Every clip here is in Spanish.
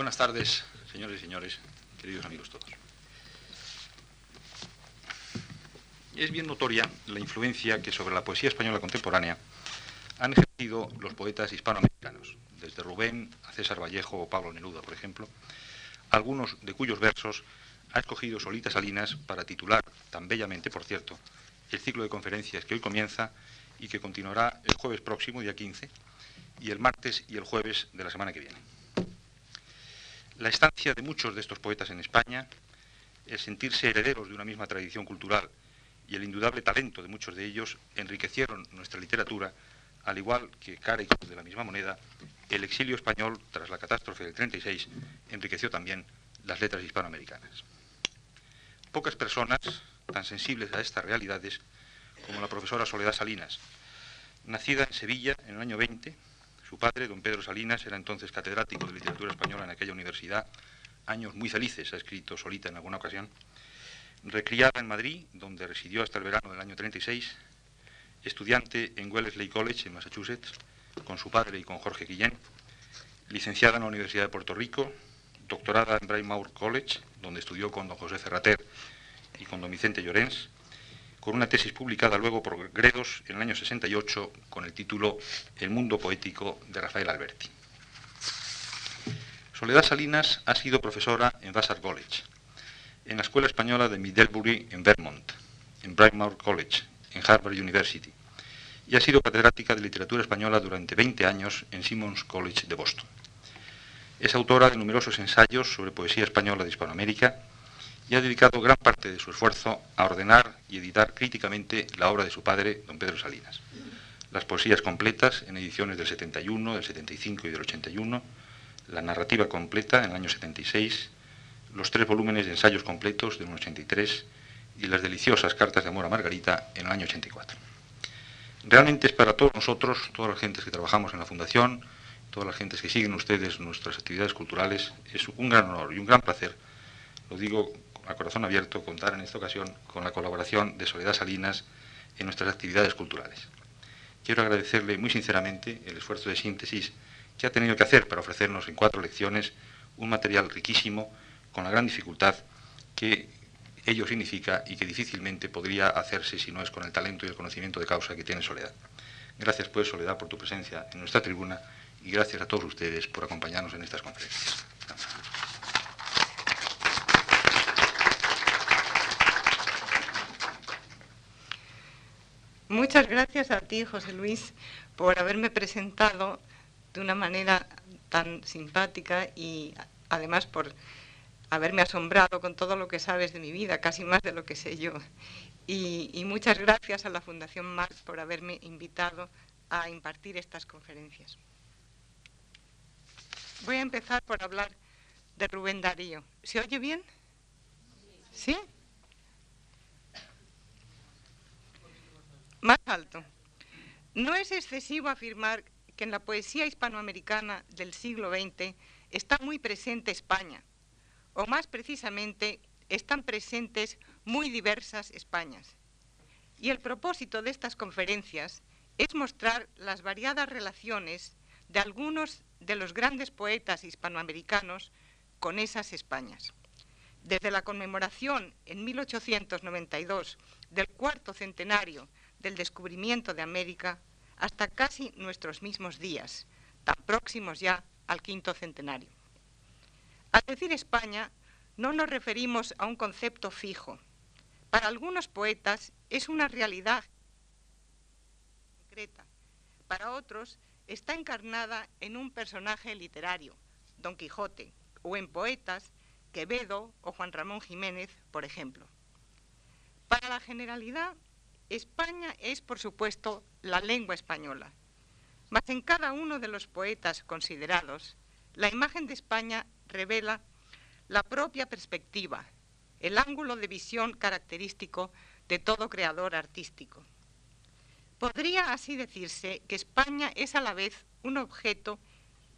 Buenas tardes, señores y señores, queridos amigos todos. Es bien notoria la influencia que sobre la poesía española contemporánea han ejercido los poetas hispanoamericanos, desde Rubén a César Vallejo o Pablo Neruda, por ejemplo, algunos de cuyos versos ha escogido Solita Salinas para titular, tan bellamente por cierto, el ciclo de conferencias que hoy comienza y que continuará el jueves próximo, día 15, y el martes y el jueves de la semana que viene. La estancia de muchos de estos poetas en España, el sentirse herederos de una misma tradición cultural y el indudable talento de muchos de ellos enriquecieron nuestra literatura, al igual que cara y cruz de la misma moneda, el exilio español tras la catástrofe del 36 enriqueció también las letras hispanoamericanas. Pocas personas tan sensibles a estas realidades como la profesora Soledad Salinas, nacida en Sevilla en el año 20, su padre, don Pedro Salinas, era entonces catedrático de literatura española en aquella universidad, años muy felices, ha escrito solita en alguna ocasión, recriada en Madrid, donde residió hasta el verano del año 36, estudiante en Wellesley College, en Massachusetts, con su padre y con Jorge Guillén, licenciada en la Universidad de Puerto Rico, doctorada en Braymore College, donde estudió con don José Ferrater y con don Vicente Llorens, con una tesis publicada luego por Gredos en el año 68 con el título El mundo poético de Rafael Alberti. Soledad Salinas ha sido profesora en Vassar College, en la Escuela Española de Middlebury en Vermont, en Braymore College, en Harvard University, y ha sido catedrática de literatura española durante 20 años en Simmons College de Boston. Es autora de numerosos ensayos sobre poesía española de Hispanoamérica y ha dedicado gran parte de su esfuerzo a ordenar y editar críticamente la obra de su padre, don Pedro Salinas. Las poesías completas en ediciones del 71, del 75 y del 81, la narrativa completa en el año 76, los tres volúmenes de ensayos completos del 83 y las deliciosas cartas de amor a Margarita en el año 84. Realmente es para todos nosotros, todas las gentes que trabajamos en la Fundación, todas las gentes que siguen ustedes nuestras actividades culturales, es un gran honor y un gran placer, lo digo a corazón abierto, contar en esta ocasión con la colaboración de Soledad Salinas en nuestras actividades culturales. Quiero agradecerle muy sinceramente el esfuerzo de síntesis que ha tenido que hacer para ofrecernos en cuatro lecciones un material riquísimo con la gran dificultad que ello significa y que difícilmente podría hacerse si no es con el talento y el conocimiento de causa que tiene Soledad. Gracias pues Soledad por tu presencia en nuestra tribuna y gracias a todos ustedes por acompañarnos en estas conferencias. Muchas gracias a ti, José Luis, por haberme presentado de una manera tan simpática y además por haberme asombrado con todo lo que sabes de mi vida, casi más de lo que sé yo. Y, muchas gracias a la Fundación Marx por haberme invitado a impartir estas conferencias. Voy a empezar por hablar de Rubén Darío. ¿Se oye bien? ¿Sí? Más alto. No es excesivo afirmar que en la poesía hispanoamericana del siglo XX está muy presente España, o más precisamente están presentes muy diversas Españas. Y el propósito de estas conferencias es mostrar las variadas relaciones de algunos de los grandes poetas hispanoamericanos con esas Españas. Desde la conmemoración en 1892 del cuarto centenario del descubrimiento de América hasta casi nuestros mismos días, tan próximos ya al quinto centenario. Al decir España, no nos referimos a un concepto fijo. Para algunos poetas es una realidad concreta. Para otros está encarnada en un personaje literario, Don Quijote, o en poetas, Quevedo o Juan Ramón Jiménez, por ejemplo. Para la generalidad, España es, por supuesto, la lengua española. Mas en cada uno de los poetas considerados, la imagen de España revela la propia perspectiva, el ángulo de visión característico de todo creador artístico. Podría así decirse que España es a la vez un objeto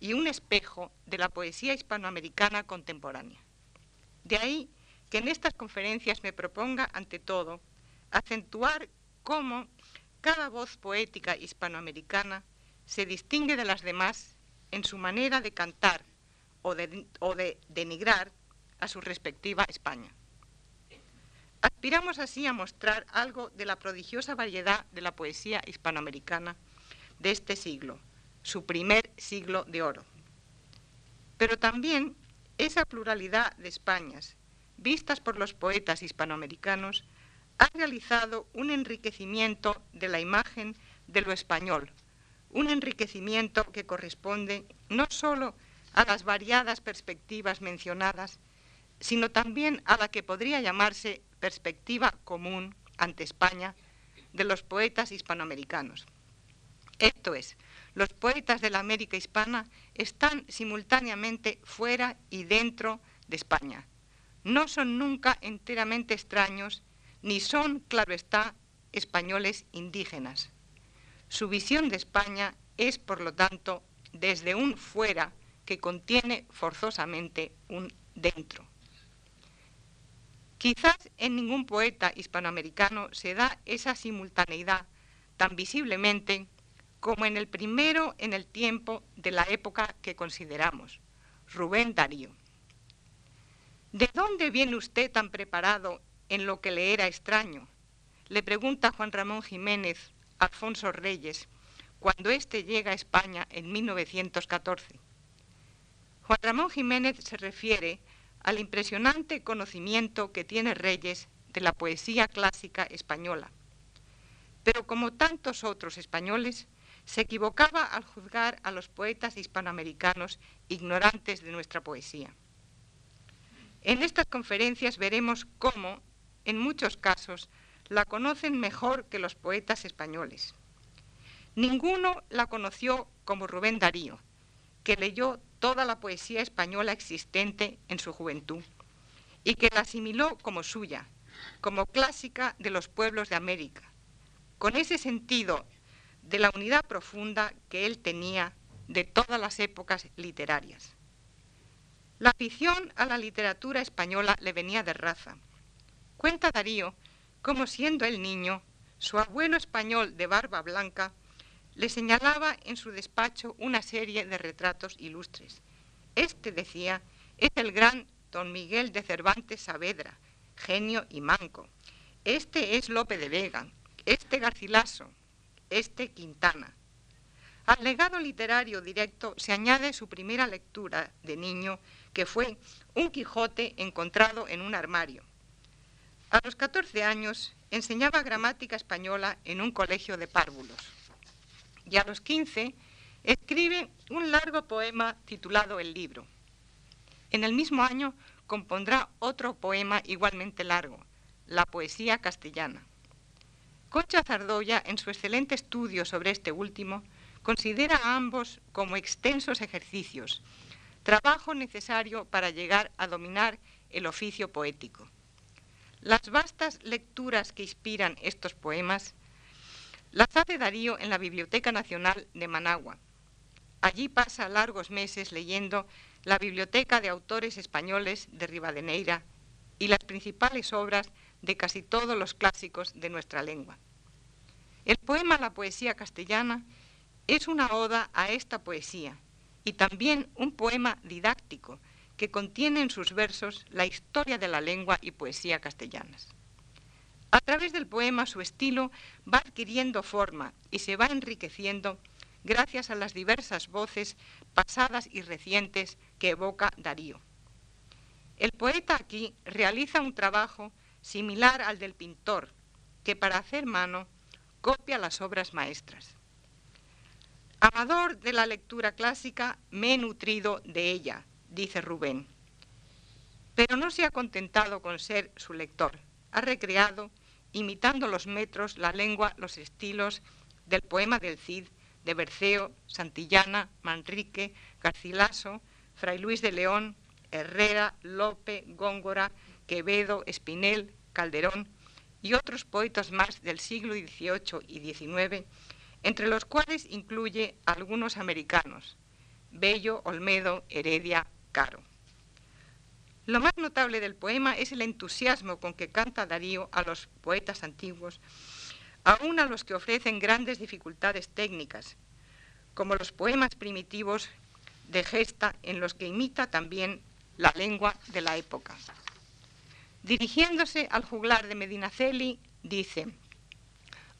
y un espejo de la poesía hispanoamericana contemporánea. De ahí que en estas conferencias me proponga, ante todo, acentuar cómo cada voz poética hispanoamericana se distingue de las demás en su manera de cantar o de, denigrar a su respectiva España. Aspiramos así a mostrar algo de la prodigiosa variedad de la poesía hispanoamericana de este siglo, su primer siglo de oro. Pero también esa pluralidad de Españas, vistas por los poetas hispanoamericanos, ha realizado un enriquecimiento de la imagen de lo español, un enriquecimiento que corresponde no solo a las variadas perspectivas mencionadas, sino también a la que podría llamarse perspectiva común ante España de los poetas hispanoamericanos. Esto es, los poetas de la América hispana están simultáneamente fuera y dentro de España. No son nunca enteramente extraños, ni son, claro está, españoles indígenas. Su visión de España es, por lo tanto, desde un fuera que contiene forzosamente un dentro. Quizás en ningún poeta hispanoamericano se da esa simultaneidad tan visiblemente como en el primero en el tiempo de la época que consideramos, Rubén Darío. ¿De dónde viene usted tan preparado en lo que le era extraño? Le pregunta Juan Ramón Jiménez Alfonso Reyes cuando éste llega a España en 1914. Juan Ramón Jiménez se refiere al impresionante conocimiento que tiene Reyes de la poesía clásica española. Pero como tantos otros españoles, se equivocaba al juzgar a los poetas hispanoamericanos ignorantes de nuestra poesía. En estas conferencias veremos cómo, en muchos casos, la conocen mejor que los poetas españoles. Ninguno la conoció como Rubén Darío, que leyó toda la poesía española existente en su juventud y que la asimiló como suya, como clásica de los pueblos de América, con ese sentido de la unidad profunda que él tenía de todas las épocas literarias. La afición a la literatura española le venía de raza. Cuenta Darío cómo siendo el niño, su abuelo español de barba blanca le señalaba en su despacho una serie de retratos ilustres. Este, decía, es el gran don Miguel de Cervantes Saavedra, genio y manco. Este es Lope de Vega, este Garcilaso, este Quintana. Al legado literario directo se añade su primera lectura de niño, que fue Un Quijote encontrado en un armario. A los 14 años enseñaba gramática española en un colegio de párvulos. Y a los 15 escribe un largo poema titulado El libro. En el mismo año compondrá otro poema igualmente largo, La poesía castellana. Concha Zardoya, en su excelente estudio sobre este último, considera a ambos como extensos ejercicios, trabajo necesario para llegar a dominar el oficio poético. Las vastas lecturas que inspiran estos poemas las hace Darío en la Biblioteca Nacional de Managua. Allí pasa largos meses leyendo la biblioteca de autores españoles de Rivadeneira y las principales obras de casi todos los clásicos de nuestra lengua. El poema La poesía castellana es una oda a esta poesía y también un poema didáctico que contiene en sus versos la historia de la lengua y poesía castellanas. A través del poema su estilo va adquiriendo forma y se va enriqueciendo gracias a las diversas voces pasadas y recientes que evoca Darío. El poeta aquí realiza un trabajo similar al del pintor, que para hacer mano copia las obras maestras. Amador de la lectura clásica, me he nutrido de ella, dice Rubén. Pero no se ha contentado con ser su lector. Ha recreado, imitando los metros, la lengua, los estilos del poema del Cid, de Berceo, Santillana, Manrique, Garcilaso, Fray Luis de León, Herrera, Lope, Góngora, Quevedo, Espinel, Calderón y otros poetas más del siglo XVIII y XIX, entre los cuales incluye algunos americanos, Bello, Olmedo, Heredia, Caro. Lo más notable del poema es el entusiasmo con que canta Darío a los poetas antiguos, aun a los que ofrecen grandes dificultades técnicas, como los poemas primitivos de gesta en los que imita también la lengua de la época. Dirigiéndose al juglar de Medinaceli, dice,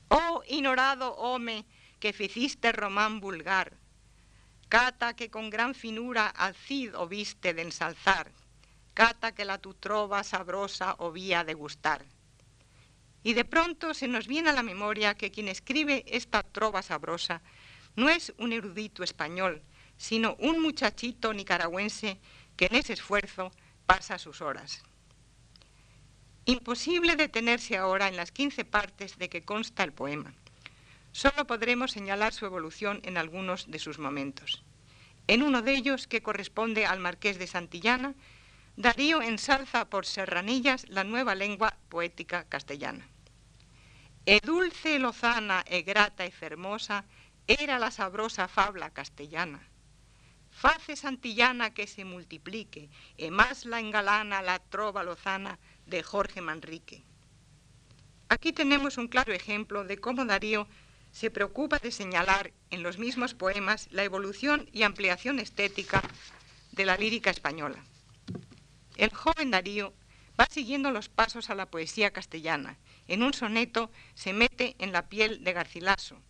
Oh ignorado home que ficiste román vulgar, cata que con gran finura al Cid viste de ensalzar, cata que la tu trova sabrosa vía de gustar. Y de pronto se nos viene a la memoria que quien escribe esta trova sabrosa no es un erudito español, sino un muchachito nicaragüense que en ese esfuerzo pasa sus horas. Imposible detenerse ahora en las 15 partes de que consta el poema. Solo podremos señalar su evolución en algunos de sus momentos. En uno de ellos, que corresponde al marqués de Santillana, Darío ensalza por serranillas la nueva lengua poética castellana. E dulce, lozana, e grata e fermosa era la sabrosa fabla castellana. Face santillana que se multiplique, e más la engalana la trova lozana de Jorge Manrique. Aquí tenemos un claro ejemplo de cómo Darío se preocupa de señalar en los mismos poemas la evolución y ampliación estética de la lírica española. El joven Darío va siguiendo los pasos a la poesía castellana. En un soneto se mete en la piel de Garcilaso.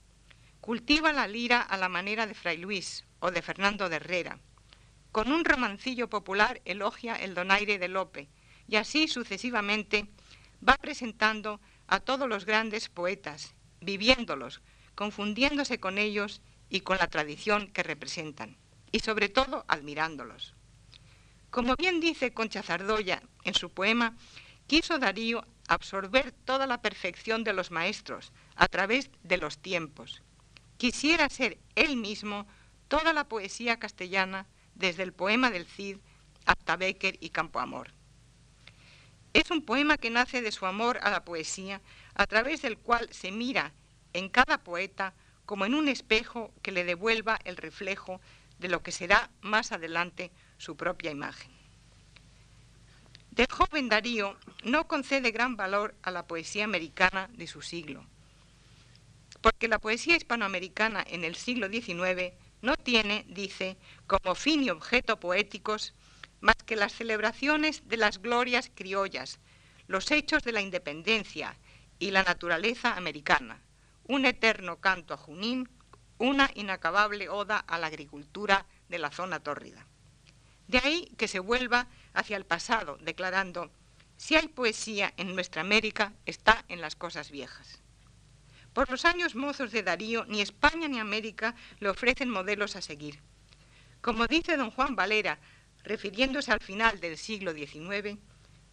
Cultiva la lira a la manera de Fray Luis o de Fernando de Herrera. Con un romancillo popular elogia el donaire de Lope y así sucesivamente va presentando a todos los grandes poetas, viviéndolos, confundiéndose con ellos y con la tradición que representan, y sobre todo admirándolos. Como bien dice Concha Zardoya en su poema, quiso Darío absorber toda la perfección de los maestros a través de los tiempos. Quisiera ser él mismo toda la poesía castellana, desde el poema del Cid hasta Becker y Campoamor. Es un poema que nace de su amor a la poesía, a través del cual se mira en cada poeta como en un espejo que le devuelva el reflejo de lo que será más adelante su propia imagen. De joven Darío no concede gran valor a la poesía americana de su siglo, porque la poesía hispanoamericana en el siglo XIX no tiene, dice, como fin y objeto poéticos más que las celebraciones de las glorias criollas, los hechos de la independencia y la naturaleza americana, un eterno canto a Junín, una inacabable oda a la agricultura de la zona tórrida. De ahí que se vuelva hacia el pasado, declarando, si hay poesía en nuestra América, está en las cosas viejas. Por los años mozos de Darío, ni España ni América le ofrecen modelos a seguir. Como dice don Juan Valera, refiriéndose al final del siglo XIX,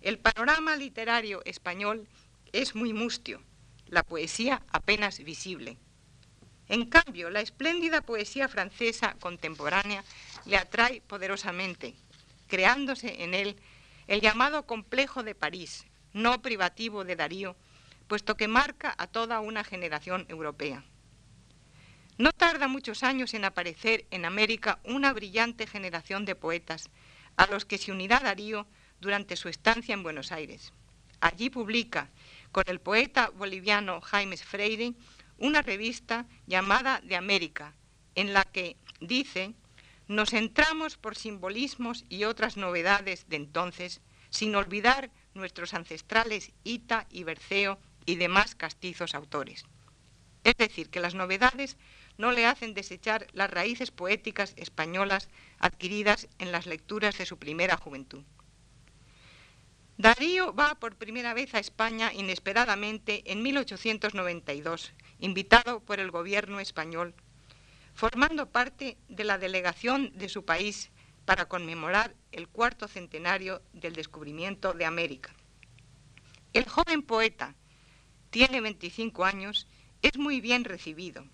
el panorama literario español es muy mustio, la poesía apenas visible. En cambio, la espléndida poesía francesa contemporánea le atrae poderosamente, creándose en él el llamado complejo de París, no privativo de Darío, puesto que marca a toda una generación europea. No tarda muchos años en aparecer en América una brillante generación de poetas, a los que se unirá Darío durante su estancia en Buenos Aires. Allí publica, con el poeta boliviano Jaime Freire, una revista llamada De América, en la que dice, nos centramos por simbolismos y otras novedades de entonces, sin olvidar nuestros ancestrales Ita y Berceo y demás castizos autores. Es decir, que las novedades no le hacen desechar las raíces poéticas españolas adquiridas en las lecturas de su primera juventud. Darío va por primera vez a España inesperadamente en 1892, invitado por el gobierno español, formando parte de la delegación de su país para conmemorar el cuarto centenario del descubrimiento de América. El joven poeta, tiene 25 años, es muy bien recibido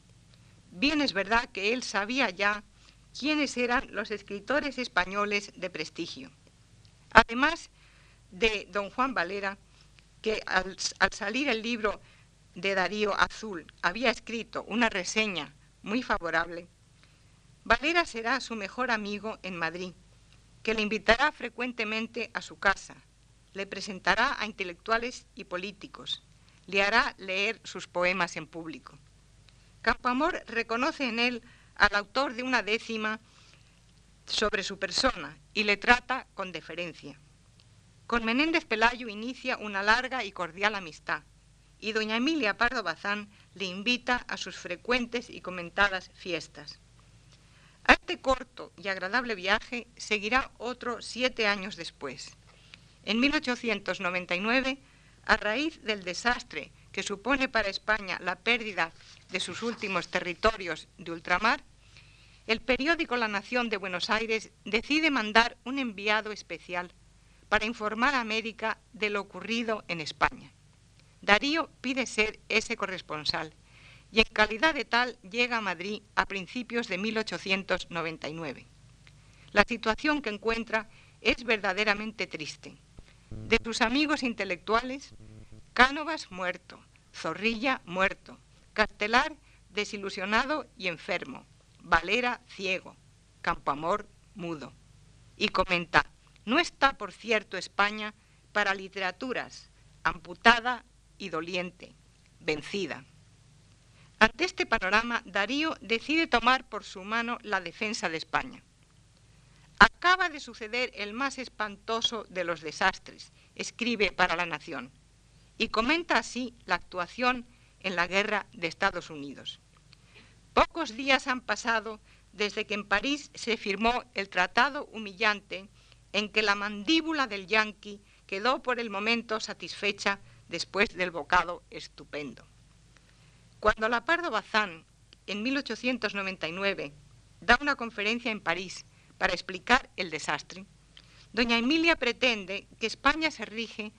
Bien es verdad que él sabía ya quiénes eran los escritores españoles de prestigio. Además de don Juan Valera, que al, salir el libro de Darío Azul había escrito una reseña muy favorable, Valera será su mejor amigo en Madrid, que le invitará frecuentemente a su casa, le presentará a intelectuales y políticos, le hará leer sus poemas en público. Campoamor reconoce en él al autor de una décima sobre su persona y le trata con deferencia. Con Menéndez Pelayo inicia una larga y cordial amistad y doña Emilia Pardo Bazán le invita a sus frecuentes y comentadas fiestas. A este corto y agradable viaje seguirá otro siete años después. En 1899, a raíz del desastre que supone para España la pérdida de sus últimos territorios de ultramar, el periódico La Nación de Buenos Aires decide mandar un enviado especial para informar a América de lo ocurrido en España. Darío pide ser ese corresponsal y en calidad de tal llega a Madrid a principios de 1899. La situación que encuentra es verdaderamente triste. De sus amigos intelectuales, Cánovas muerto, Zorrilla muerto, Castelar desilusionado y enfermo, Valera ciego, Campoamor mudo. Y comenta, no está, por cierto, España para literaturas, amputada y doliente, vencida. Ante este panorama, Darío decide tomar por su mano la defensa de España. Acaba de suceder el más espantoso de los desastres, escribe para la Nación, y comenta así la actuación en la guerra de Estados Unidos. Pocos días han pasado desde que en París se firmó el tratado humillante en que la mandíbula del yanqui quedó por el momento satisfecha después del bocado estupendo. Cuando la Pardo Bazán, en 1899, da una conferencia en París para explicar el desastre, doña Emilia pretende que España se rige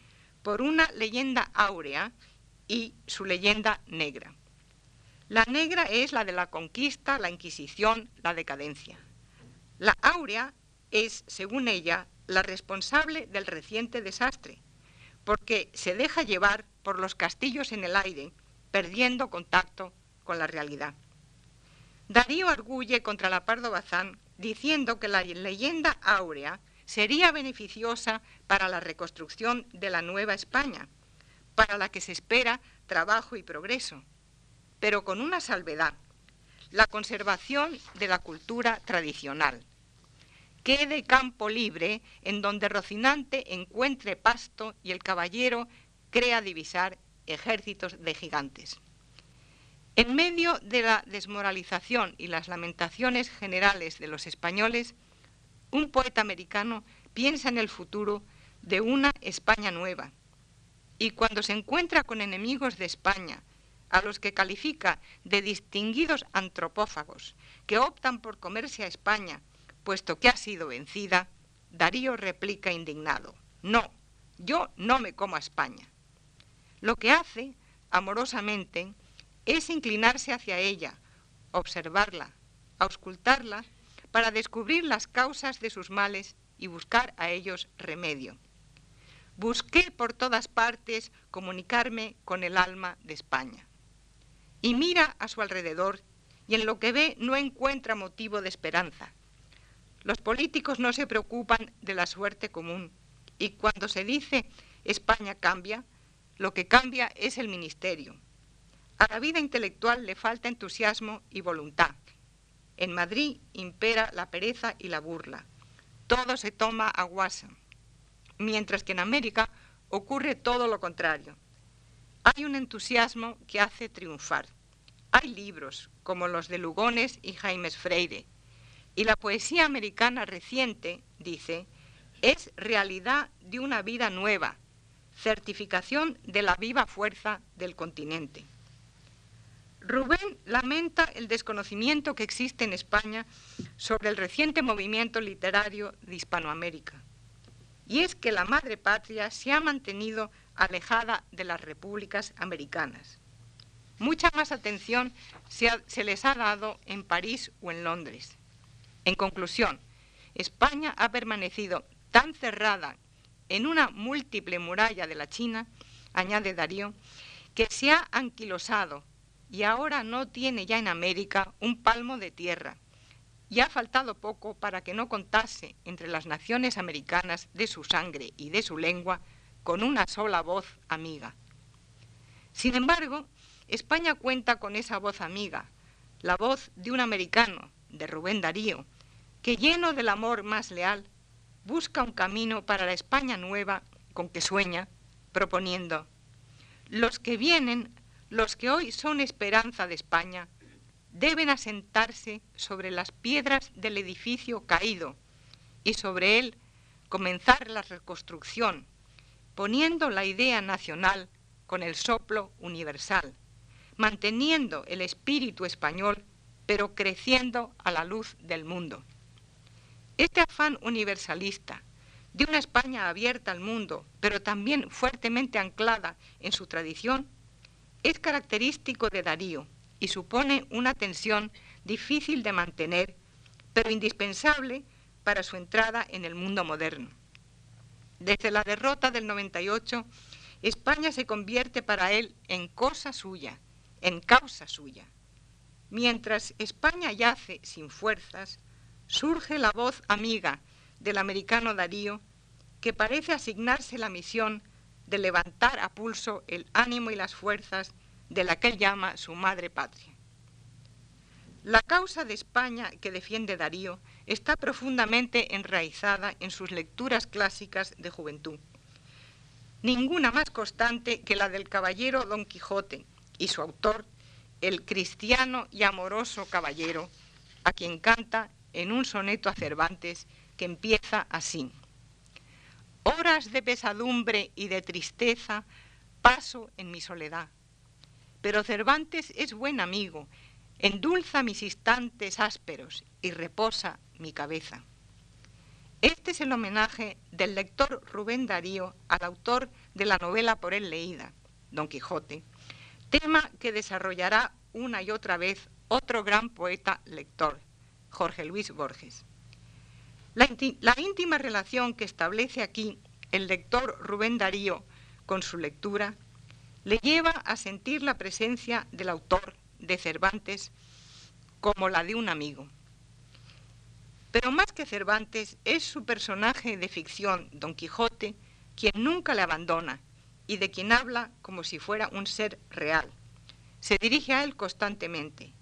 por una leyenda áurea y su leyenda negra. La negra es la de la conquista, la Inquisición, la decadencia. La áurea es, según ella, la responsable del reciente desastre, porque se deja llevar por los castillos en el aire, perdiendo contacto con la realidad. Darío arguye contra la Pardo Bazán diciendo que la leyenda áurea sería beneficiosa para la reconstrucción de la Nueva España, para la que se espera trabajo y progreso, pero con una salvedad, la conservación de la cultura tradicional quede campo libre en donde Rocinante encuentre pasto y el caballero crea divisar ejércitos de gigantes. En medio de la desmoralización y las lamentaciones generales de los españoles, un poeta americano piensa en el futuro de una España nueva. Y cuando se encuentra con enemigos de España, a los que califica de distinguidos antropófagos, que optan por comerse a España puesto que ha sido vencida, Darío replica indignado, no, yo no me como a España. Lo que hace, amorosamente, es inclinarse hacia ella, observarla, auscultarla, para descubrir las causas de sus males y buscar a ellos remedio. Busqué por todas partes comunicarme con el alma de España. Y mira a su alrededor y en lo que ve no encuentra motivo de esperanza. Los políticos no se preocupan de la suerte común y cuando se dice España cambia, lo que cambia es el ministerio. A la vida intelectual le falta entusiasmo y voluntad. En Madrid impera la pereza y la burla. Todo se toma a guasa, mientras que en América ocurre todo lo contrario. Hay un entusiasmo que hace triunfar. Hay libros como los de Lugones y Jaimes Freire, y la poesía americana reciente, dice, es realidad de una vida nueva, certificación de la viva fuerza del continente. Rubén lamenta el desconocimiento que existe en España sobre el reciente movimiento literario de Hispanoamérica. Y es que la madre patria se ha mantenido alejada de las repúblicas americanas. Mucha más atención se, se les ha dado en París o en Londres. En conclusión, España ha permanecido tan cerrada en una múltiple muralla de la China, añade Darío, que se ha anquilosado y ahora no tiene ya en América un palmo de tierra. Y ha faltado poco para que no contase entre las naciones americanas de su sangre y de su lengua con una sola voz amiga. Sin embargo, España cuenta con esa voz amiga, la voz de un americano, de Rubén Darío, que lleno del amor más leal, busca un camino para la España nueva con que sueña, proponiendo, los que vienen, los que hoy son esperanza de España, deben asentarse sobre las piedras del edificio caído y sobre él comenzar la reconstrucción, poniendo la idea nacional con el soplo universal, manteniendo el espíritu español, pero creciendo a la luz del mundo. Este afán universalista de una España abierta al mundo, pero también fuertemente anclada en su tradición, es característico de Darío y supone una tensión difícil de mantener, pero indispensable para su entrada en el mundo moderno. Desde la derrota del 98, España se convierte para él en cosa suya, en causa suya. Mientras España yace sin fuerzas, surge la voz amiga del americano Darío, que parece asignarse la misión de levantar a pulso el ánimo y las fuerzas de la que llama su madre patria. La causa de España que defiende Darío está profundamente enraizada en sus lecturas clásicas de juventud. Ninguna más constante que la del caballero Don Quijote y su autor, el cristiano y amoroso caballero, a quien canta en un soneto a Cervantes que empieza así. Horas de pesadumbre y de tristeza paso en mi soledad, pero Cervantes es buen amigo, endulza mis instantes ásperos y reposa mi cabeza. Este es el homenaje del lector Rubén Darío al autor de la novela por él leída, Don Quijote, tema que desarrollará una y otra vez otro gran poeta lector, Jorge Luis Borges. La, íntima relación que establece aquí el lector Rubén Darío con su lectura le lleva a sentir la presencia del autor de Cervantes como la de un amigo. Pero más que Cervantes es su personaje de ficción, Don Quijote, quien nunca le abandona y de quien habla como si fuera un ser real. Se dirige a él constantemente.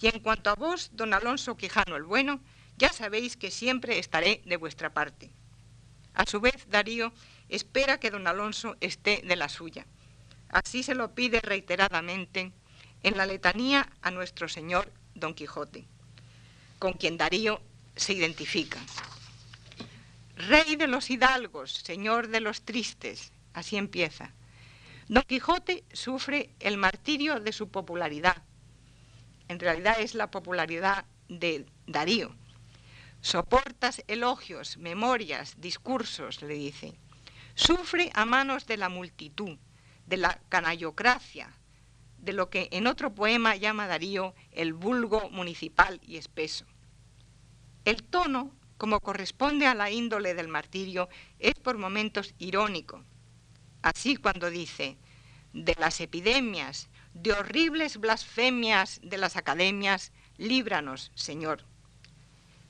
Y en cuanto a vos, don Alonso Quijano el Bueno, ya sabéis que siempre estaré de vuestra parte. A su vez, Darío espera que don Alonso esté de la suya. Así se lo pide reiteradamente en la letanía a nuestro Señor Don Quijote, con quien Darío se identifica. Rey de los hidalgos, señor de los tristes, así empieza. Don Quijote sufre el martirio de su popularidad. En realidad es la popularidad de Darío. Soportas elogios, memorias, discursos, le dice. Sufre a manos de la multitud, de la canallocracia, de lo que en otro poema llama Darío el vulgo municipal y espeso. El tono, como corresponde a la índole del martirio, es por momentos irónico. Así cuando dice, de las epidemias, de horribles blasfemias de las academias, líbranos, Señor.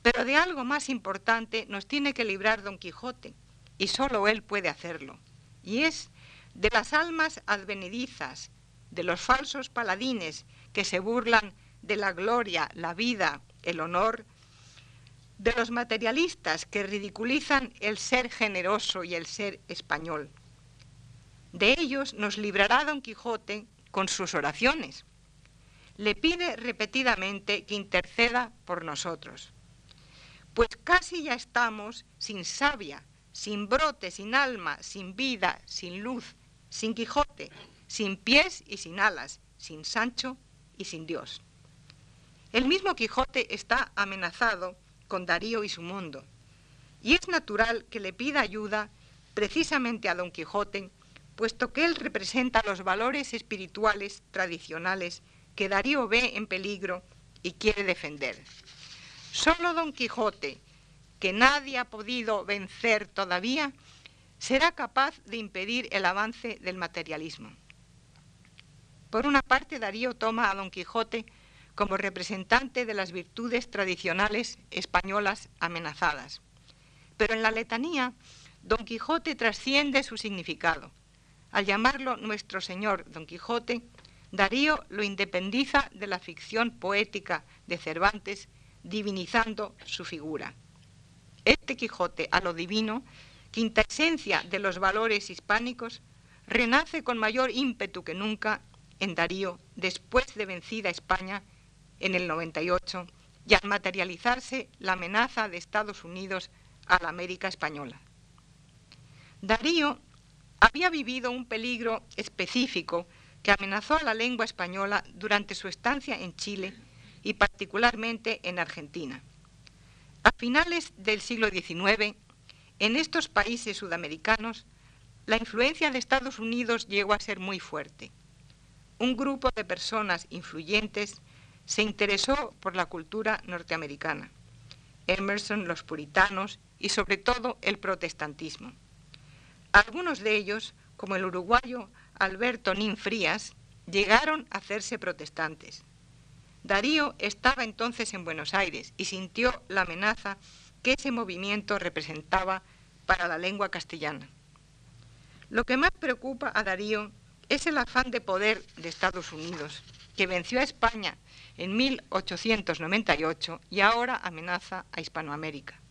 Pero de algo más importante nos tiene que librar Don Quijote, y solo él puede hacerlo, y es de las almas advenedizas, de los falsos paladines que se burlan de la gloria, la vida, el honor, de los materialistas que ridiculizan el ser generoso y el ser español. De ellos nos librará Don Quijote con sus oraciones. Le pide repetidamente que interceda por nosotros. Pues casi ya estamos sin savia, sin brote, sin alma, sin vida, sin luz, sin Quijote, sin pies y sin alas, sin Sancho y sin Dios. El mismo Quijote está amenazado con Darío y su mundo, y es natural que le pida ayuda precisamente a Don Quijote, puesto que él representa los valores espirituales tradicionales que Darío ve en peligro y quiere defender. Solo Don Quijote, que nadie ha podido vencer todavía, será capaz de impedir el avance del materialismo. Por una parte, Darío toma a Don Quijote como representante de las virtudes tradicionales españolas amenazadas. Pero en la letanía, Don Quijote trasciende su significado. Al llamarlo nuestro Señor Don Quijote, Darío lo independiza de la ficción poética de Cervantes, divinizando su figura. Este Quijote a lo divino, quinta esencia de los valores hispánicos, renace con mayor ímpetu que nunca en Darío después de vencida España en el 98 y al materializarse la amenaza de Estados Unidos a la América española. Darío había vivido un peligro específico que amenazó a la lengua española durante su estancia en Chile y particularmente en Argentina. A finales del siglo XIX, en estos países sudamericanos, la influencia de Estados Unidos llegó a ser muy fuerte. Un grupo de personas influyentes se interesó por la cultura norteamericana. Emerson, los puritanos y sobre todo el protestantismo. Algunos de ellos, como el uruguayo Alberto Nin Frías, llegaron a hacerse protestantes. Darío estaba entonces en Buenos Aires y sintió la amenaza que ese movimiento representaba para la lengua castellana. Lo que más preocupa a Darío es el afán de poder de Estados Unidos, que venció a España en 1898 y ahora amenaza a Hispanoamérica.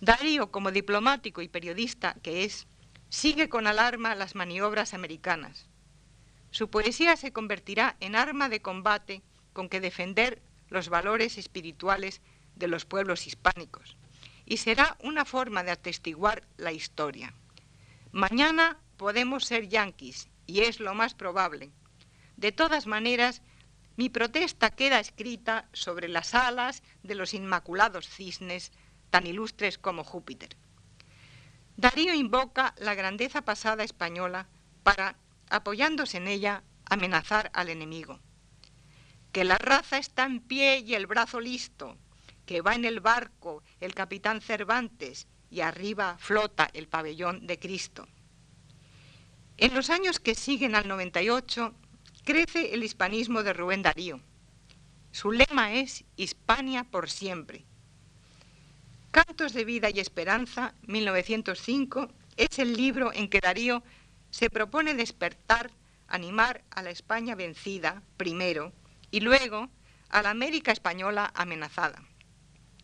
Darío, como diplomático y periodista que es, sigue con alarma las maniobras americanas. Su poesía se convertirá en arma de combate con que defender los valores espirituales de los pueblos hispánicos y será una forma de atestiguar la historia. Mañana podemos ser yanquis y es lo más probable. De todas maneras, mi protesta queda escrita sobre las alas de los inmaculados cisnes tan ilustres como Júpiter. Darío invoca la grandeza pasada española para, apoyándose en ella, amenazar al enemigo. Que la raza está en pie y el brazo listo, que va en el barco el capitán Cervantes y arriba flota el pabellón de Cristo. En los años que siguen al 98 crece el hispanismo de Rubén Darío. Su lema es Hispania por siempre. Cantos de Vida y Esperanza, 1905, es el libro en que Darío se propone despertar, animar a la España vencida, primero, y luego a la América española amenazada.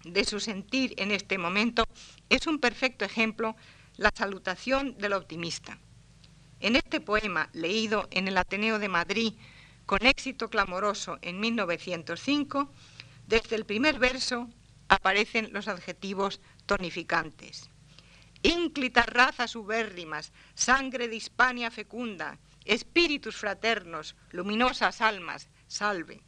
De su sentir en este momento es un perfecto ejemplo la salutación del optimista. En este poema, leído en el Ateneo de Madrid con éxito clamoroso en 1905, desde el primer verso aparecen los adjetivos tonificantes. Ínclitas razas ubérrimas, sangre de Hispania fecunda, espíritus fraternos, luminosas almas, salve.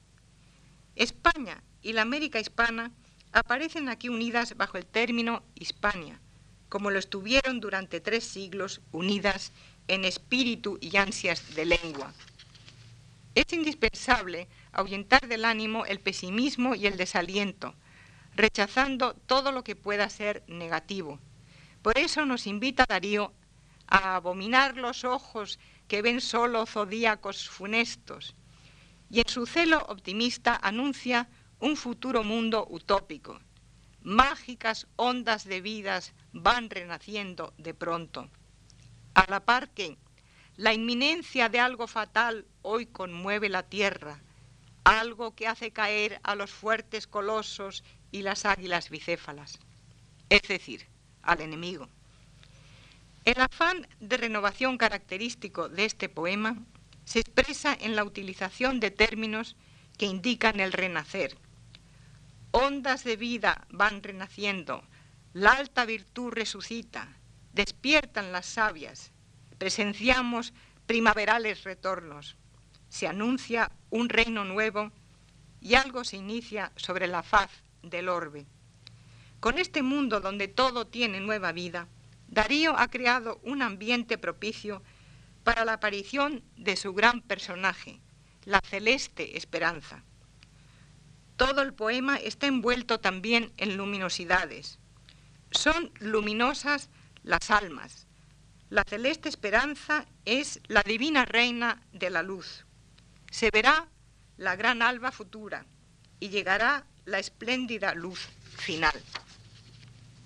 España y la América hispana aparecen aquí unidas bajo el término Hispania, como lo estuvieron durante tres siglos unidas en espíritu y ansias de lengua. Es indispensable ahuyentar del ánimo el pesimismo y el desaliento, rechazando todo lo que pueda ser negativo. Por eso nos invita Darío a abominar los ojos que ven solo zodíacos funestos, y en su celo optimista anuncia un futuro mundo utópico. Mágicas ondas de vidas van renaciendo de pronto. A la par que la inminencia de algo fatal hoy conmueve la tierra, algo que hace caer a los fuertes colosos y las águilas bicéfalas, es decir, al enemigo. El afán de renovación característico de este poema se expresa en la utilización de términos que indican el renacer. Ondas de vida van renaciendo, la alta virtud resucita, despiertan las sabias, presenciamos primaverales retornos, se anuncia un reino nuevo y algo se inicia sobre la faz del orbe. Con este mundo donde todo tiene nueva vida, Darío ha creado un ambiente propicio para la aparición de su gran personaje, la celeste esperanza. Todo el poema está envuelto también en luminosidades. Son luminosas las almas. La celeste esperanza es la divina reina de la luz. Se verá la gran alba futura y llegará la espléndida luz final.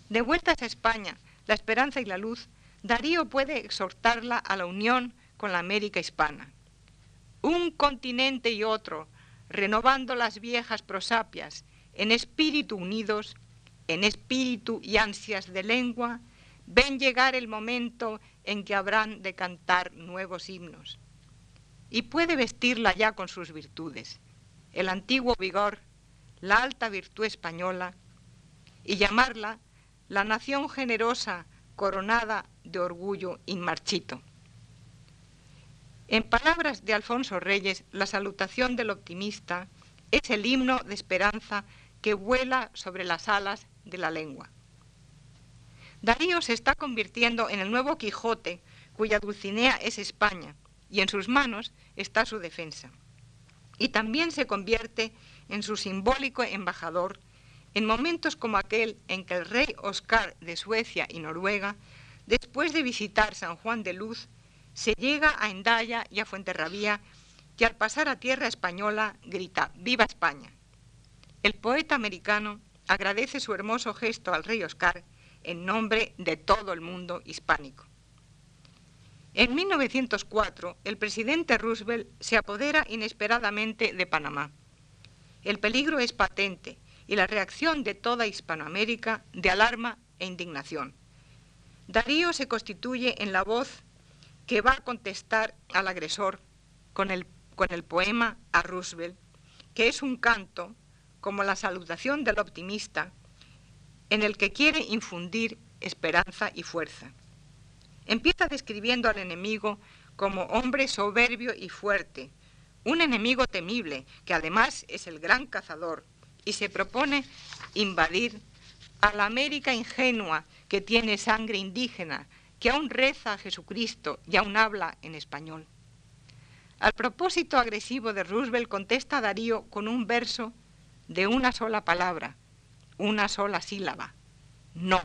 De vueltas a España, la esperanza y la luz, Darío puede exhortarla a la unión con la América hispana. Un continente y otro, renovando las viejas prosapias en espíritu unidos, en espíritu y ansias de lengua, ven llegar el momento en que habrán de cantar nuevos himnos. Y puede vestirla ya con sus virtudes, el antiguo vigor, la alta virtud española, y llamarla la nación generosa coronada de orgullo inmarchito. En palabras de Alfonso Reyes, la salutación del optimista es el himno de esperanza que vuela sobre las alas de la lengua. Darío se está convirtiendo en el nuevo Quijote, cuya Dulcinea es España, y en sus manos está su defensa. Y también se convierte en su simbólico embajador en momentos como aquel en que el rey Oscar de Suecia y Noruega, después de visitar San Juan de Luz, se llega a Endaya y a Fuenterrabía y al pasar a tierra española grita ¡Viva España! El poeta americano agradece su hermoso gesto al rey Oscar en nombre de todo el mundo hispánico. En 1904, el presidente Roosevelt se apodera inesperadamente de Panamá. El peligro es patente y la reacción de toda Hispanoamérica de alarma e indignación. Darío se constituye en la voz que va a contestar al agresor con el, con el poema a Roosevelt, que es un canto como la salutación del optimista en el que quiere infundir esperanza y fuerza. Empieza describiendo al enemigo como hombre soberbio y fuerte, un enemigo temible que además es el gran cazador y se propone invadir a la América ingenua que tiene sangre indígena, que aún reza a Jesucristo y aún habla en español. Al propósito agresivo de Roosevelt contesta Darío con un verso de una sola palabra, una sola sílaba, no.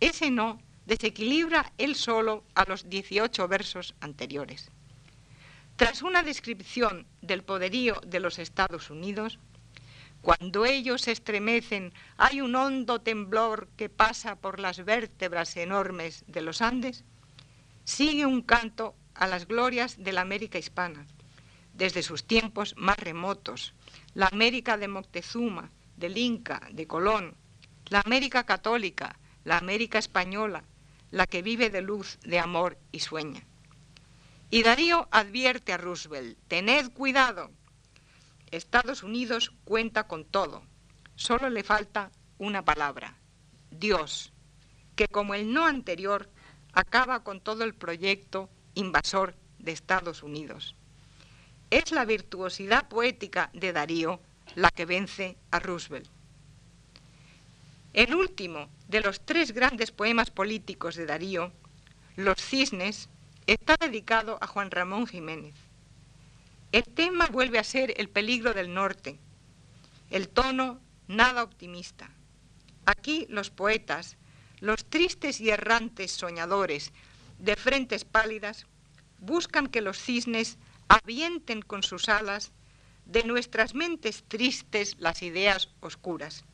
Ese no desequilibra él solo a los 18 versos anteriores. Tras una descripción del poderío de los Estados Unidos, cuando ellos se estremecen, hay un hondo temblor que pasa por las vértebras enormes de los Andes. Sigue un canto a las glorias de la América hispana, desde sus tiempos más remotos, la América de Moctezuma, del Inca, de Colón, la América católica, la América española, la que vive de luz, de amor y sueña. Y Darío advierte a Roosevelt, tened cuidado, Estados Unidos cuenta con todo. Solo le falta una palabra, Dios, que como el no anterior acaba con todo el proyecto invasor de Estados Unidos. Es la virtuosidad poética de Darío la que vence a Roosevelt. El último de los tres grandes poemas políticos de Darío, Los Cisnes, está dedicado a Juan Ramón Jiménez. El tema vuelve a ser el peligro del norte, el tono nada optimista. Aquí los poetas, los tristes y errantes soñadores de frentes pálidas, buscan que los cisnes avienten con sus alas de nuestras mentes tristes las ideas oscuras.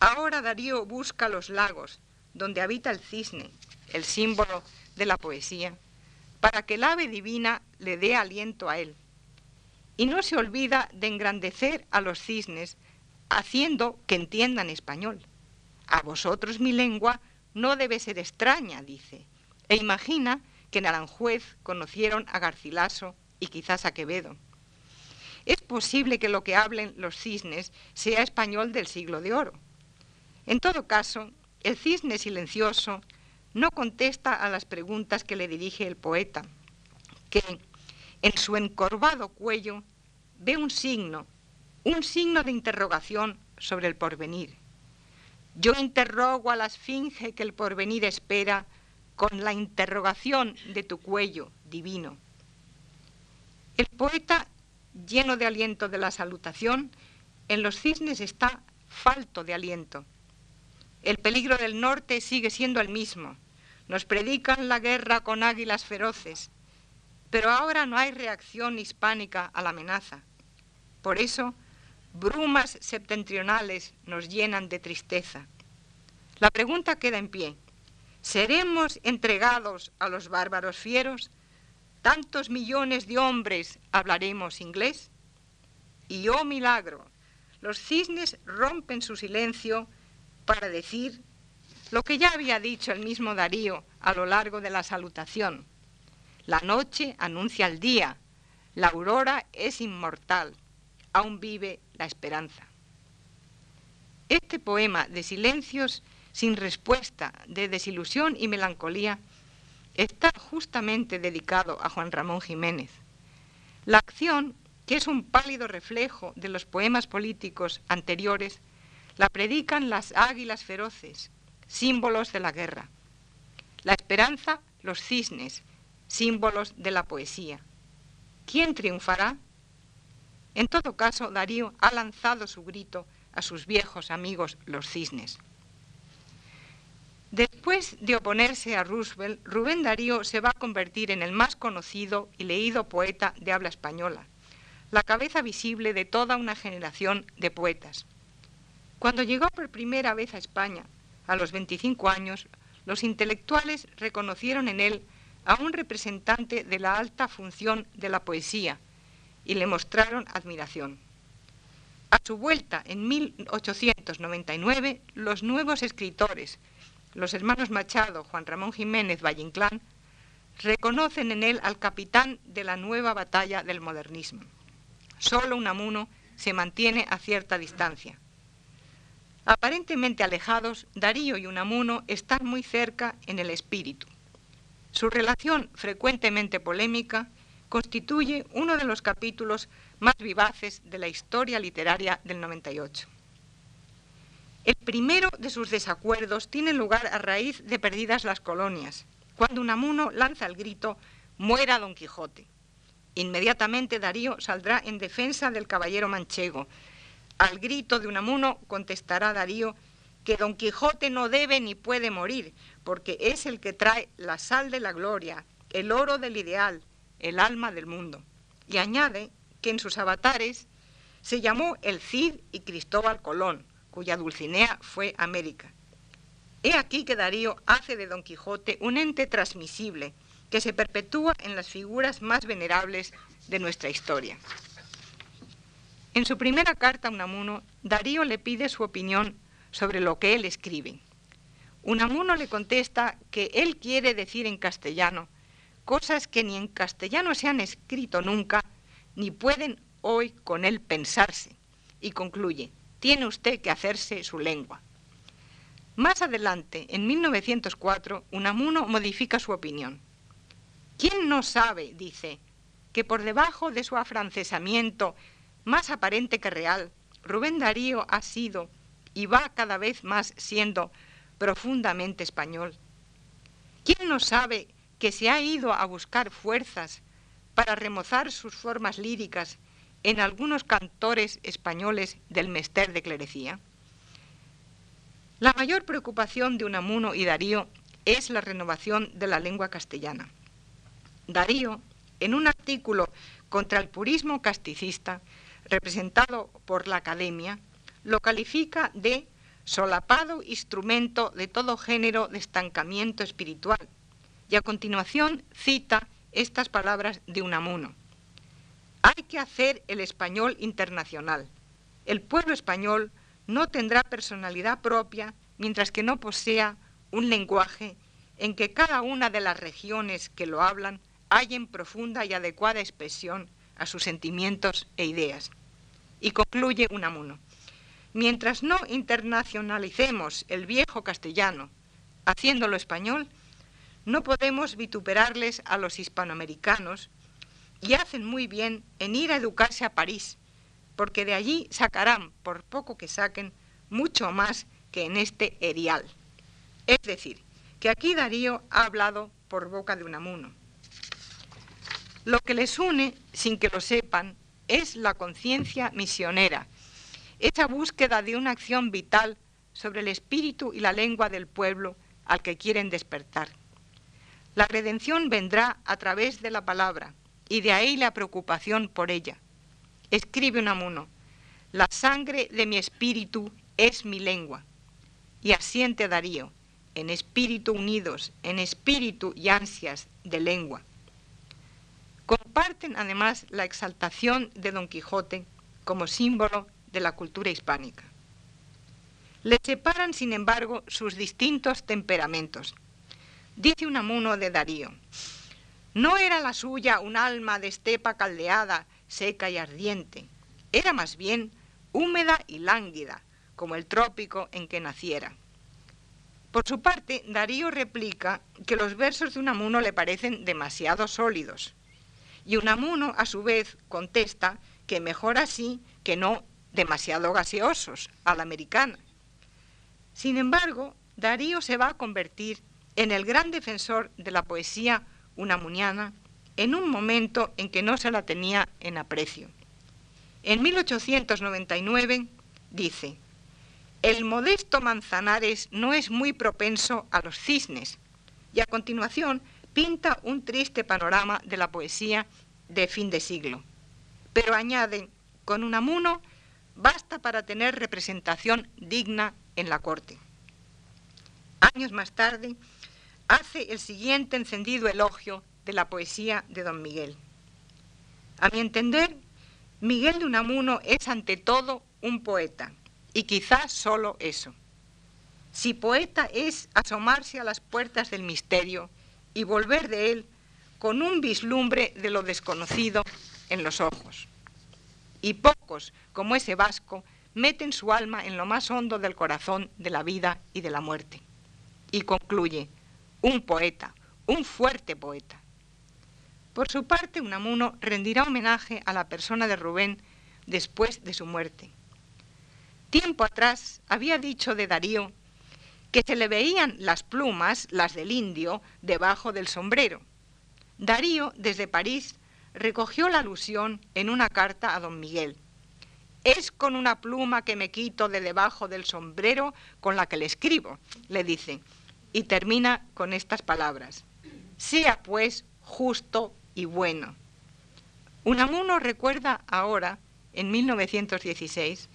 Ahora Darío busca los lagos donde habita el cisne, el símbolo de la poesía, para que el ave divina le dé aliento a él y no se olvida de engrandecer a los cisnes, haciendo que entiendan español. A vosotros mi lengua no debe ser extraña, dice, e imagina que en Aranjuez conocieron a Garcilaso y quizás a Quevedo. Es posible que lo que hablen los cisnes sea español del siglo de oro. En todo caso, el cisne silencioso no contesta a las preguntas que le dirige el poeta, que en su encorvado cuello ve un signo, un signo de interrogación sobre el porvenir. Yo interrogo a la esfinge que el porvenir espera con la interrogación de tu cuello divino. El poeta, lleno de aliento de la salutación, en los cisnes está falto de aliento. El peligro del norte sigue siendo el mismo. Nos predican la guerra con águilas feroces, pero ahora no hay reacción hispánica a la amenaza. Por eso, brumas septentrionales nos llenan de tristeza. La pregunta queda en pie. ¿Seremos entregados a los bárbaros fieros? ¿Tantos millones de hombres hablaremos inglés? Y oh milagro, los cisnes rompen su silencio para decir lo que ya había dicho el mismo Darío a lo largo de la salutación. La noche anuncia el día, la aurora es inmortal, aún vive la esperanza. Este poema de silencios sin respuesta, de desilusión y melancolía, está justamente dedicado a Juan Ramón Jiménez. La acción, que es un pálido reflejo de los poemas políticos anteriores, la predican las águilas feroces, símbolos de la guerra. La esperanza, los cisnes, símbolos de la poesía. ¿Quién triunfará? En todo caso, Darío ha lanzado su grito a sus viejos amigos los cisnes. Después de oponerse a Roosevelt, Rubén Darío se va a convertir en el más conocido y leído poeta de habla española, la cabeza visible de toda una generación de poetas. Cuando llegó por primera vez a España, a los 25 años, los intelectuales reconocieron en él a un representante de la alta función de la poesía y le mostraron admiración. A su vuelta en 1899, los nuevos escritores, los hermanos Machado, Juan Ramón Jiménez Valle Inclán, reconocen en él al capitán de la nueva batalla del modernismo. Solo Unamuno se mantiene a cierta distancia. Aparentemente alejados, Darío y Unamuno están muy cerca en el espíritu. Su relación, frecuentemente polémica, constituye uno de los capítulos más vivaces de la historia literaria del 98. El primero de sus desacuerdos tiene lugar a raíz de perdidas las colonias, cuando Unamuno lanza el grito Muera Don Quijote. Inmediatamente Darío saldrá en defensa del caballero manchego. Al grito de Unamuno contestará Darío que Don Quijote no debe ni puede morir, porque es el que trae la sal de la gloria, el oro del ideal, el alma del mundo. Y añade que en sus avatares se llamó el Cid y Cristóbal Colón, cuya Dulcinea fue América. He aquí que Darío hace de Don Quijote un ente transmisible que se perpetúa en las figuras más venerables de nuestra historia. En su primera carta a Unamuno, Darío le pide su opinión sobre lo que él escribe. Unamuno le contesta que él quiere decir en castellano cosas que ni en castellano se han escrito nunca, ni pueden hoy con él pensarse, y concluye, tiene usted que hacerse su lengua. Más adelante, en 1904, Unamuno modifica su opinión. ¿Quién no sabe, dice, que por debajo de su afrancesamiento, más aparente que real, Rubén Darío ha sido y va cada vez más siendo profundamente español? ¿Quién no sabe que se ha ido a buscar fuerzas para remozar sus formas líricas en algunos cantores españoles del Mester de Clerecía? La mayor preocupación de Unamuno y Darío es la renovación de la lengua castellana. Darío, en un artículo contra el purismo casticista, representado por la Academia, lo califica de solapado instrumento de todo género de estancamiento espiritual. Y a continuación cita estas palabras de Unamuno. Hay que hacer el español internacional. El pueblo español no tendrá personalidad propia mientras que no posea un lenguaje en que cada una de las regiones que lo hablan hallen profunda y adecuada expresión a sus sentimientos e ideas. Y concluye Unamuno. Mientras no internacionalicemos el viejo castellano, haciéndolo español, no podemos vituperarles a los hispanoamericanos y hacen muy bien en ir a educarse a París, porque de allí sacarán, por poco que saquen, mucho más que en este erial. Es decir, que aquí Darío ha hablado por boca de Unamuno. Lo que les une, sin que lo sepan, es la conciencia misionera, esa búsqueda de una acción vital sobre el espíritu y la lengua del pueblo al que quieren despertar. La redención vendrá a través de la palabra, y de ahí la preocupación por ella. Escribe Unamuno, la sangre de mi espíritu es mi lengua. Y asiente Darío, en espíritu unidos, en espíritu y ansias de lengua. Comparten además la exaltación de Don Quijote como símbolo de la cultura hispánica. Le separan, sin embargo, sus distintos temperamentos. Dice Unamuno de Darío, no era la suya un alma de estepa caldeada, seca y ardiente, era más bien húmeda y lánguida, como el trópico en que naciera. Por su parte, Darío replica que los versos de Unamuno le parecen demasiado sólidos. Y Unamuno, a su vez, contesta que mejor así que no demasiado gaseosos, a la americana. Sin embargo, Darío se va a convertir en el gran defensor de la poesía unamuniana en un momento en que no se la tenía en aprecio. En 1899 dice, el modesto Manzanares no es muy propenso a los cisnes, y a continuación pinta un triste panorama de la poesía de fin de siglo. Pero añade, con un amuno basta para tener representación digna en la corte. Años más tarde, hace el siguiente encendido elogio de la poesía de don Miguel. A mi entender, Miguel de Unamuno es ante todo un poeta, y quizás solo eso. Si poeta es asomarse a las puertas del misterio y volver de él con un vislumbre de lo desconocido en los ojos. Y pocos, como ese vasco, meten su alma en lo más hondo del corazón de la vida y de la muerte. Y concluye, un poeta, un fuerte poeta. Por su parte, Unamuno rendirá homenaje a la persona de Rubén después de su muerte. Tiempo atrás había dicho de Darío que se le veían las plumas, las del indio, debajo del sombrero. Darío, desde París, recogió la alusión en una carta a don Miguel. Es con una pluma que me quito de debajo del sombrero con la que le escribo, le dice, y termina con estas palabras. Sea pues justo y bueno. Unamuno recuerda ahora, en 1916,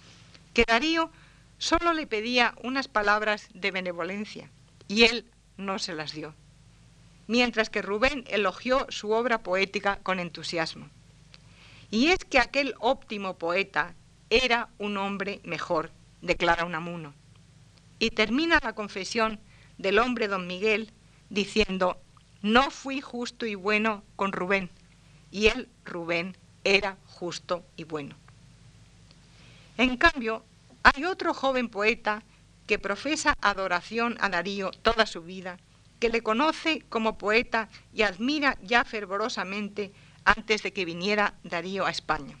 que Darío solo le pedía unas palabras de benevolencia y él no se las dio, mientras que Rubén elogió su obra poética con entusiasmo. Y es que aquel óptimo poeta era un hombre mejor, declara Unamuno. Y termina la confesión del hombre don Miguel diciendo, no fui justo y bueno con Rubén, y él, Rubén, era justo y bueno. En cambio, hay otro joven poeta que profesa adoración a Darío toda su vida, que le conoce como poeta y admira ya fervorosamente antes de que viniera Darío a España.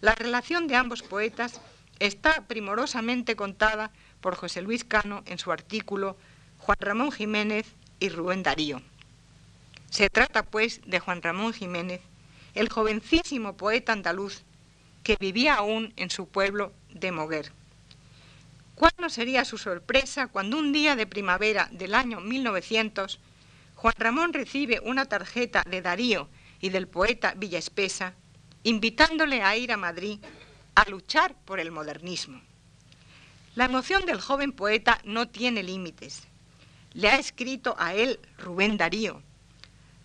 La relación de ambos poetas está primorosamente contada por José Luis Cano en su artículo Juan Ramón Jiménez y Rubén Darío. Se trata, pues, de Juan Ramón Jiménez, el jovencísimo poeta andaluz que vivía aún en su pueblo de Moguer. ¿Cuál no sería su sorpresa cuando un día de primavera del año 1900 Juan Ramón recibe una tarjeta de Darío y del poeta Villaespesa invitándole a ir a Madrid a luchar por el modernismo? La emoción del joven poeta no tiene límites. Le ha escrito a él Rubén Darío.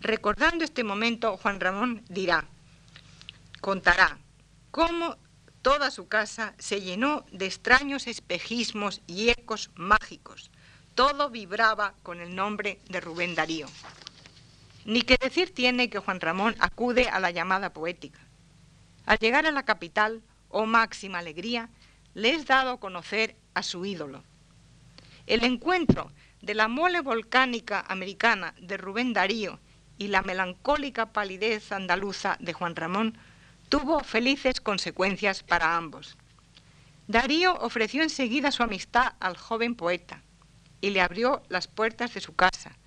Recordando este momento, Juan Ramón dirá, contará cómo toda su casa se llenó de extraños espejismos y ecos mágicos. Todo vibraba con el nombre de Rubén Darío. Ni que decir tiene que Juan Ramón acude a la llamada poética. Al llegar a la capital, oh máxima alegría, le es dado conocer a su ídolo. El encuentro de la mole volcánica americana de Rubén Darío y la melancólica palidez andaluza de Juan Ramón tuvo felices consecuencias para ambos. Darío ofreció enseguida su amistad al joven poeta y le abrió las puertas de su casa,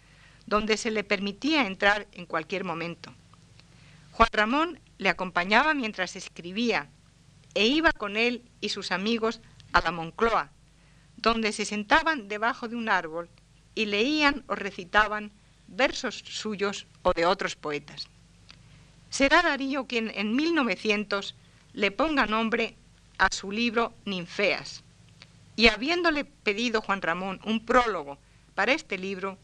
donde se le permitía entrar en cualquier momento. Juan Ramón le acompañaba mientras escribía e iba con él y sus amigos a la Moncloa, donde se sentaban debajo de un árbol y leían o recitaban versos suyos o de otros poetas. Será Darío quien en 1900 le ponga nombre a su libro Ninfeas. Y habiéndole pedido Juan Ramón un prólogo para este libro,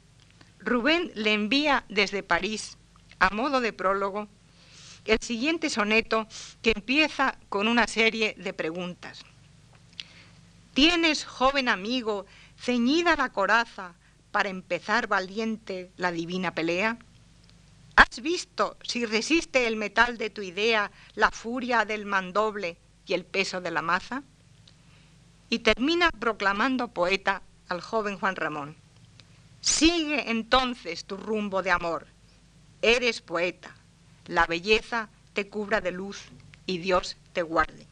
Rubén le envía desde París, a modo de prólogo, el siguiente soneto que empieza con una serie de preguntas. ¿Tienes, joven amigo, ceñida la coraza para empezar valiente la divina pelea? ¿Has visto si resiste el metal de tu idea la furia del mandoble y el peso de la maza? Y termina proclamando poeta al joven Juan Ramón. Sigue entonces tu rumbo de amor. Eres poeta. La belleza te cubra de luz y Dios te guarde.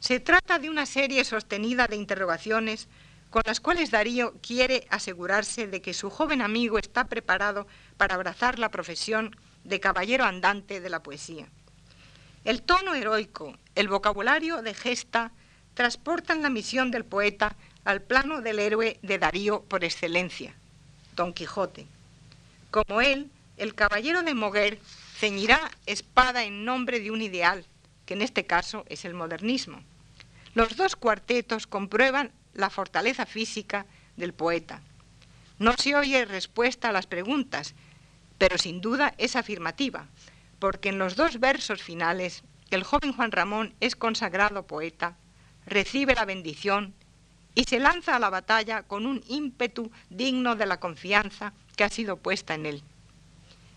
Se trata de una serie sostenida de interrogaciones con las cuales Darío quiere asegurarse de que su joven amigo está preparado para abrazar la profesión de caballero andante de la poesía. El tono heroico, el vocabulario de gesta, transportan la misión del poeta al plano del héroe de Darío por excelencia, Don Quijote. Como él, el caballero de Moguer ceñirá espada en nombre de un ideal, que en este caso es el modernismo. Los dos cuartetos comprueban la fortaleza física del poeta. No se oye respuesta a las preguntas, pero sin duda es afirmativa, porque en los dos versos finales el joven Juan Ramón es consagrado poeta, recibe la bendición y se lanza a la batalla con un ímpetu digno de la confianza que ha sido puesta en él.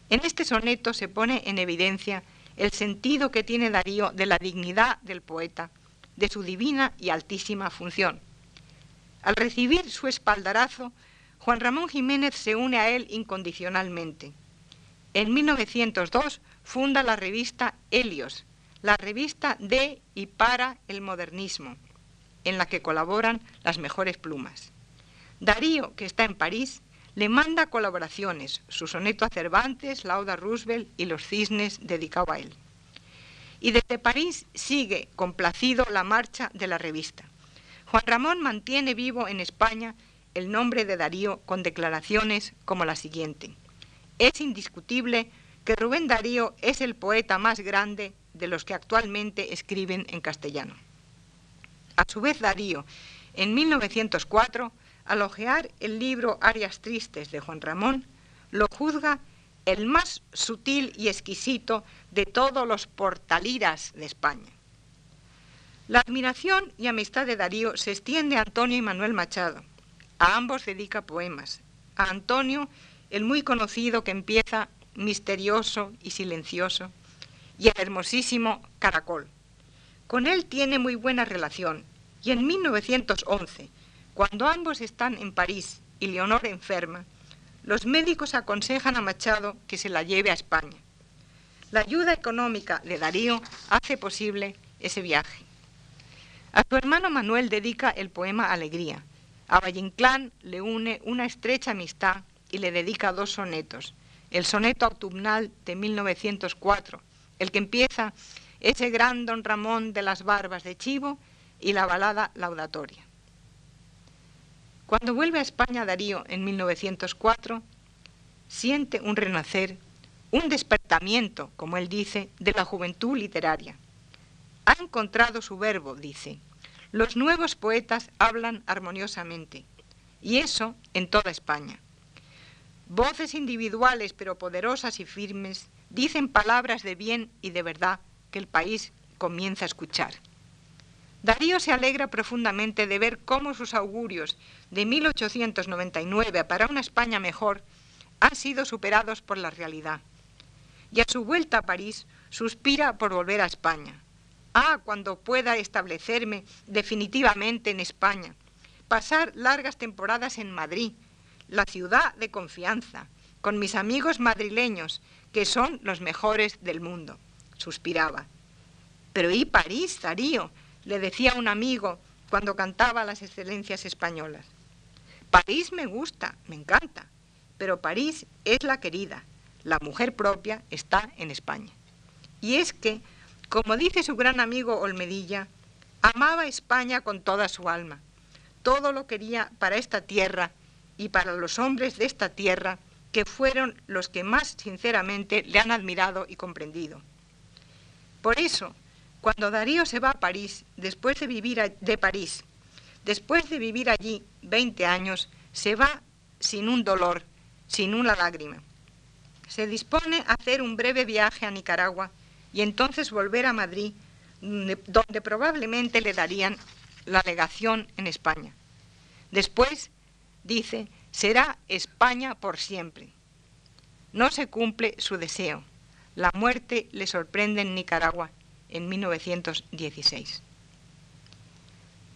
En este soneto se pone en evidencia el sentido que tiene Darío de la dignidad del poeta, de su divina y altísima función. Al recibir su espaldarazo, Juan Ramón Jiménez se une a él incondicionalmente. En 1902 funda la revista Helios, la revista de y para el modernismo, en la que colaboran las mejores plumas. Darío, que está en París, le manda colaboraciones, su soneto a Cervantes, Lauda Roosevelt y Los Cisnes dedicado a él. Y desde París sigue complacido la marcha de la revista. Juan Ramón mantiene vivo en España el nombre de Darío con declaraciones como la siguiente. Es indiscutible que Rubén Darío es el poeta más grande de los que actualmente escriben en castellano. A su vez Darío, en 1904, al ojear el libro Arias Tristes de Juan Ramón, lo juzga el más sutil y exquisito de todos los portaliras de España. La admiración y amistad de Darío se extiende a Antonio y Manuel Machado. A ambos dedica poemas. A Antonio, el muy conocido que empieza misterioso y silencioso, y el hermosísimo Caracol. Con él tiene muy buena relación, y en 1911, cuando ambos están en París y Leonor enferma, los médicos aconsejan a Machado que se la lleve a España. La ayuda económica de Darío hace posible ese viaje. A su hermano Manuel dedica el poema Alegría. A Valle Inclán le une una estrecha amistad y le dedica dos sonetos. El soneto autumnal de 1904, el que empieza ese gran don Ramón de las barbas de chivo y la balada laudatoria. Cuando vuelve a España Darío en 1904, siente un renacer, un despertamiento, como él dice, de la juventud literaria. Ha encontrado su verbo, dice. Los nuevos poetas hablan armoniosamente, y eso en toda España. Voces individuales pero poderosas y firmes dicen palabras de bien y de verdad que el país comienza a escuchar. Darío se alegra profundamente de ver cómo sus augurios de 1899 para una España mejor han sido superados por la realidad. Y a su vuelta a París suspira por volver a España. Ah, cuando pueda establecerme definitivamente en España, pasar largas temporadas en Madrid, la ciudad de confianza, con mis amigos madrileños, que son los mejores del mundo, suspiraba. Pero ¿y París, Darío? le decía un amigo cuando cantaba las excelencias españolas. París me gusta, me encanta, pero París es la querida, la mujer propia está en España. Y es que como dice su gran amigo Olmedilla, amaba España con toda su alma. Todo lo quería para esta tierra y para los hombres de esta tierra que fueron los que más sinceramente le han admirado y comprendido. Por eso, cuando Darío se va a París, después de vivir de París, después de vivir allí 20 años, se va sin un dolor, sin una lágrima. Se dispone a hacer un breve viaje a Nicaragua y entonces volver a Madrid, donde probablemente le darían la legación en España. Después, dice, será España por siempre. No se cumple su deseo. La muerte le sorprende en Nicaragua en 1916.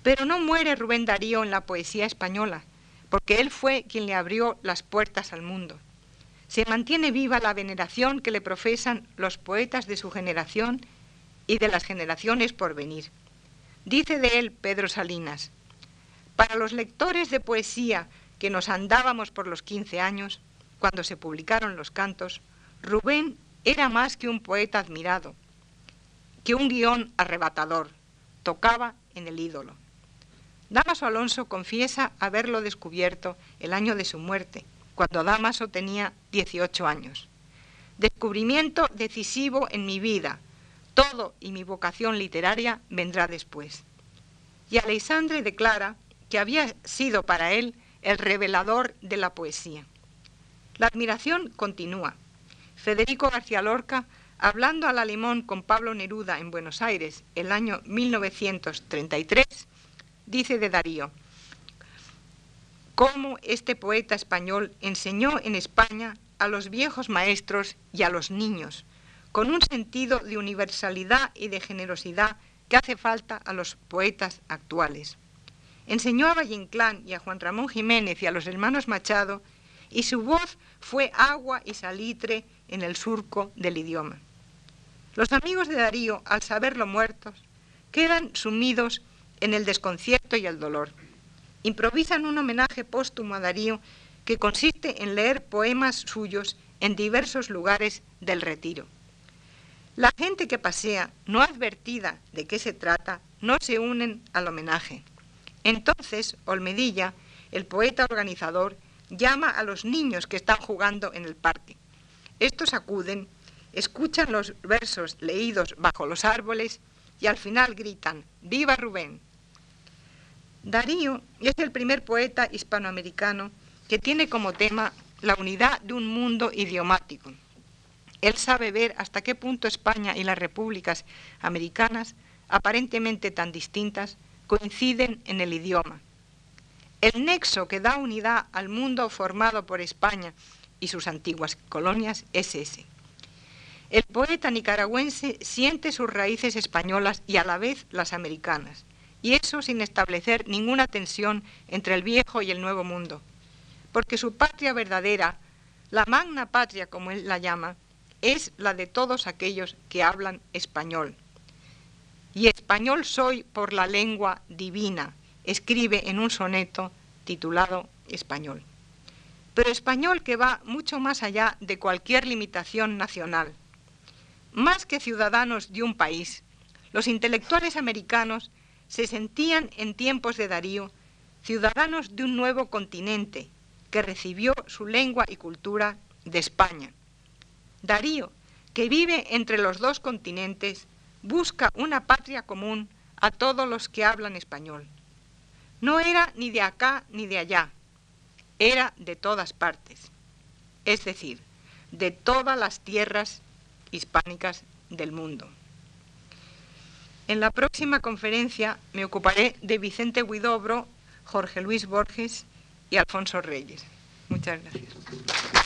Pero no muere Rubén Darío en la poesía española, porque él fue quien le abrió las puertas al mundo. Se mantiene viva la veneración que le profesan los poetas de su generación y de las generaciones por venir. Dice de él Pedro Salinas, para los lectores de poesía que nos andábamos por los 15 años, cuando se publicaron los cantos, Rubén era más que un poeta admirado, que un guion arrebatador, tocaba en el ídolo. Damaso Alonso confiesa haberlo descubierto el año de su muerte, cuando Damaso tenía 18 años. Descubrimiento decisivo en mi vida. Todo y mi vocación literaria vendrá después. Y Alexandre declara que había sido para él el revelador de la poesía. La admiración continúa. Federico García Lorca, hablando al alemán con Pablo Neruda en Buenos Aires el año 1933, dice de Darío, cómo este poeta español enseñó en España a los viejos maestros y a los niños, con un sentido de universalidad y de generosidad que hace falta a los poetas actuales. Enseñó a Valle Inclán y a Juan Ramón Jiménez y a los hermanos Machado, y su voz fue agua y salitre en el surco del idioma. Los amigos de Darío, al saberlo muertos, quedan sumidos en el desconcierto y el dolor. Improvisan un homenaje póstumo a Darío que consiste en leer poemas suyos en diversos lugares del retiro. La gente que pasea, no advertida de qué se trata, no se unen al homenaje. Entonces, Olmedilla, el poeta organizador, llama a los niños que están jugando en el parque. Estos acuden, escuchan los versos leídos bajo los árboles y al final gritan, ¡Viva Rubén! Darío es el primer poeta hispanoamericano que tiene como tema la unidad de un mundo idiomático. Él sabe ver hasta qué punto España y las repúblicas americanas, aparentemente tan distintas, coinciden en el idioma. El nexo que da unidad al mundo formado por España y sus antiguas colonias es ese. El poeta nicaragüense siente sus raíces españolas y a la vez las americanas, y eso sin establecer ninguna tensión entre el viejo y el nuevo mundo, porque su patria verdadera, la magna patria como él la llama, es la de todos aquellos que hablan español y español soy por la lengua divina, escribe en un soneto titulado Español. Pero español que va mucho más allá de cualquier limitación nacional. Más que ciudadanos de un país, los intelectuales americanos se sentían en tiempos de Darío ciudadanos de un nuevo continente que recibió su lengua y cultura de España. Darío, que vive entre los dos continentes, busca una patria común a todos los que hablan español. No era ni de acá ni de allá, era de todas partes, es decir, de todas las tierras hispánicas del mundo. En la próxima conferencia me ocuparé de Vicente Huidobro, Jorge Luis Borges y Alfonso Reyes. Muchas gracias.